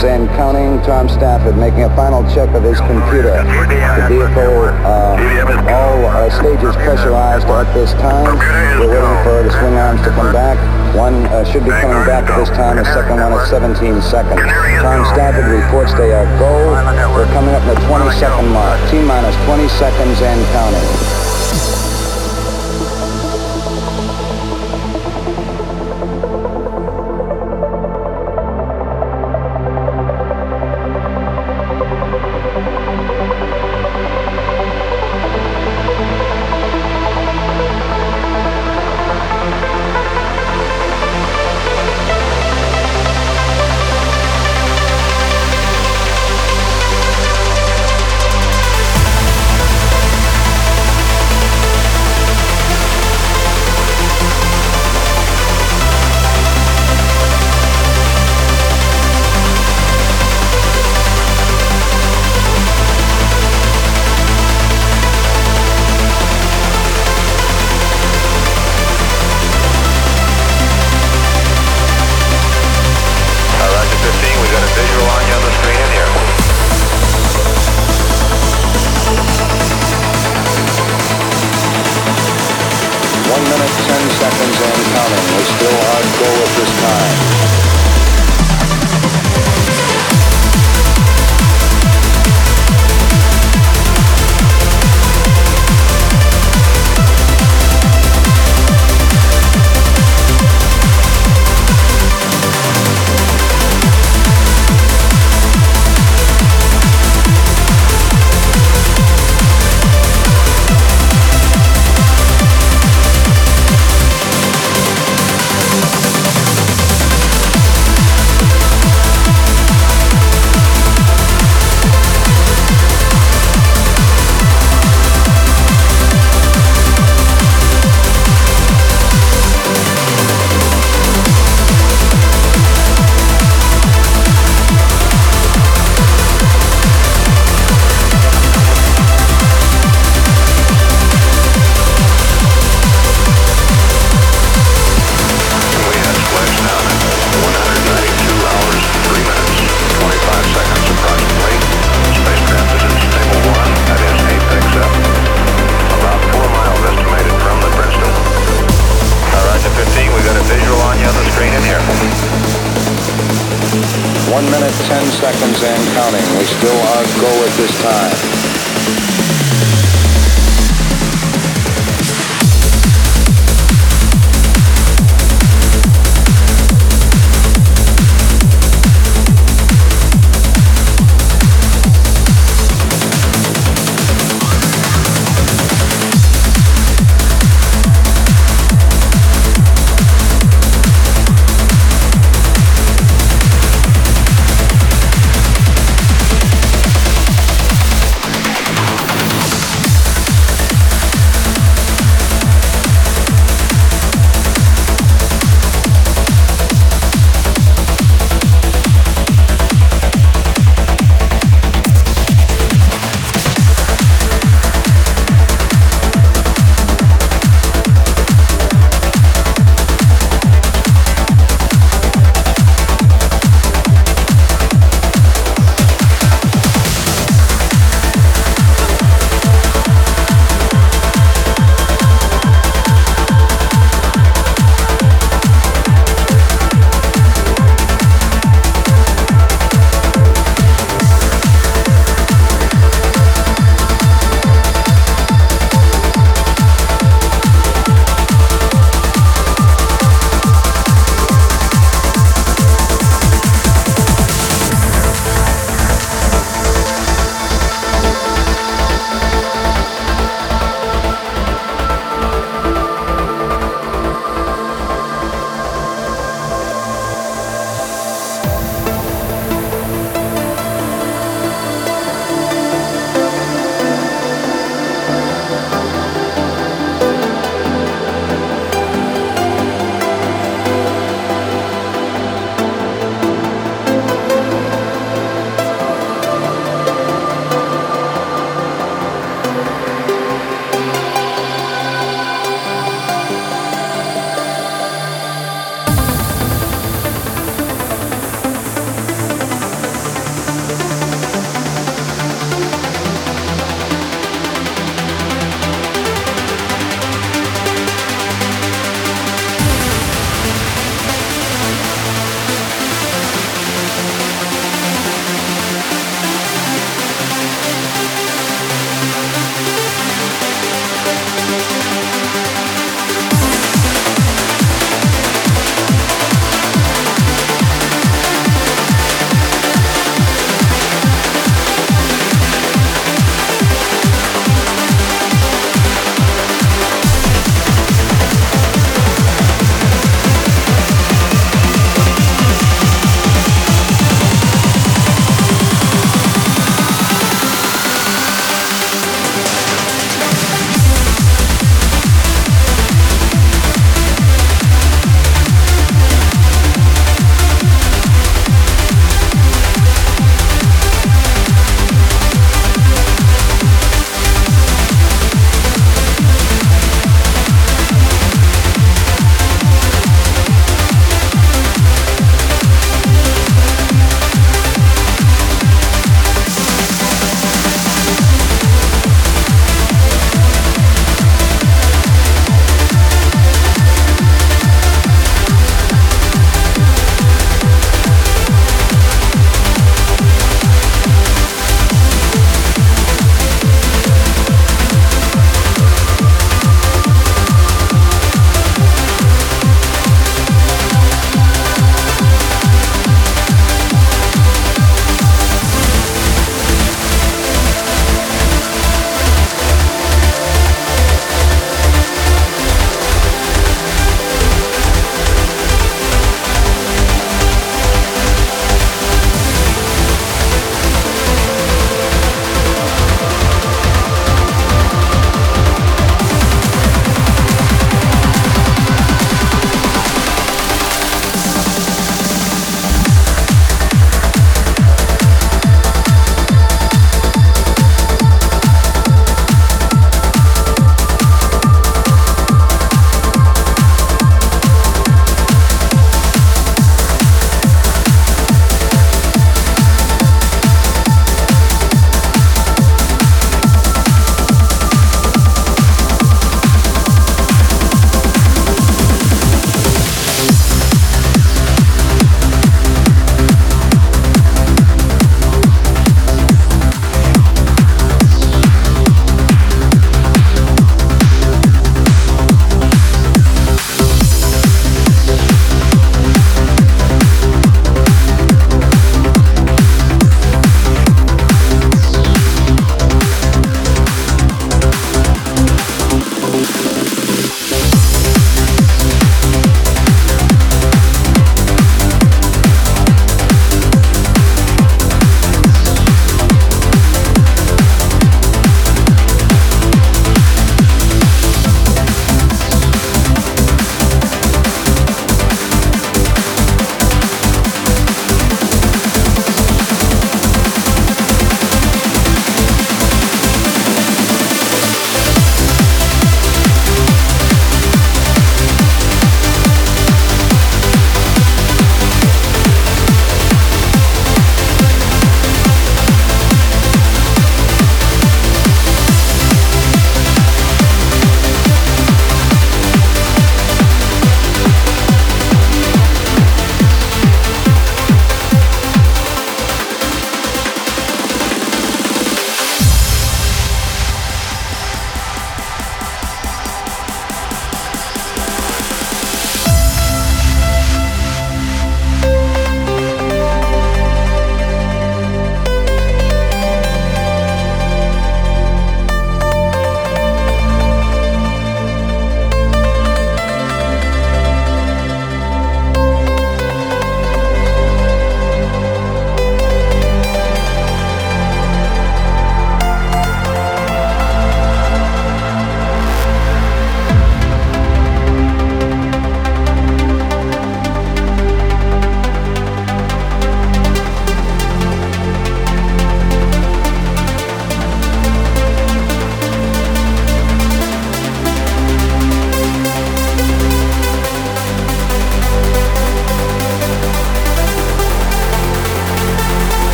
and counting. Tom Stafford making a final check of his computer. The vehicle, uh, all uh, stages pressurized at this time. We're waiting for the swing arms to come back. One uh, should be coming back at this time, the second one at 17 seconds. Tom Stafford reports they are go. We're coming up in the 20 second mark. T minus 20 seconds and counting.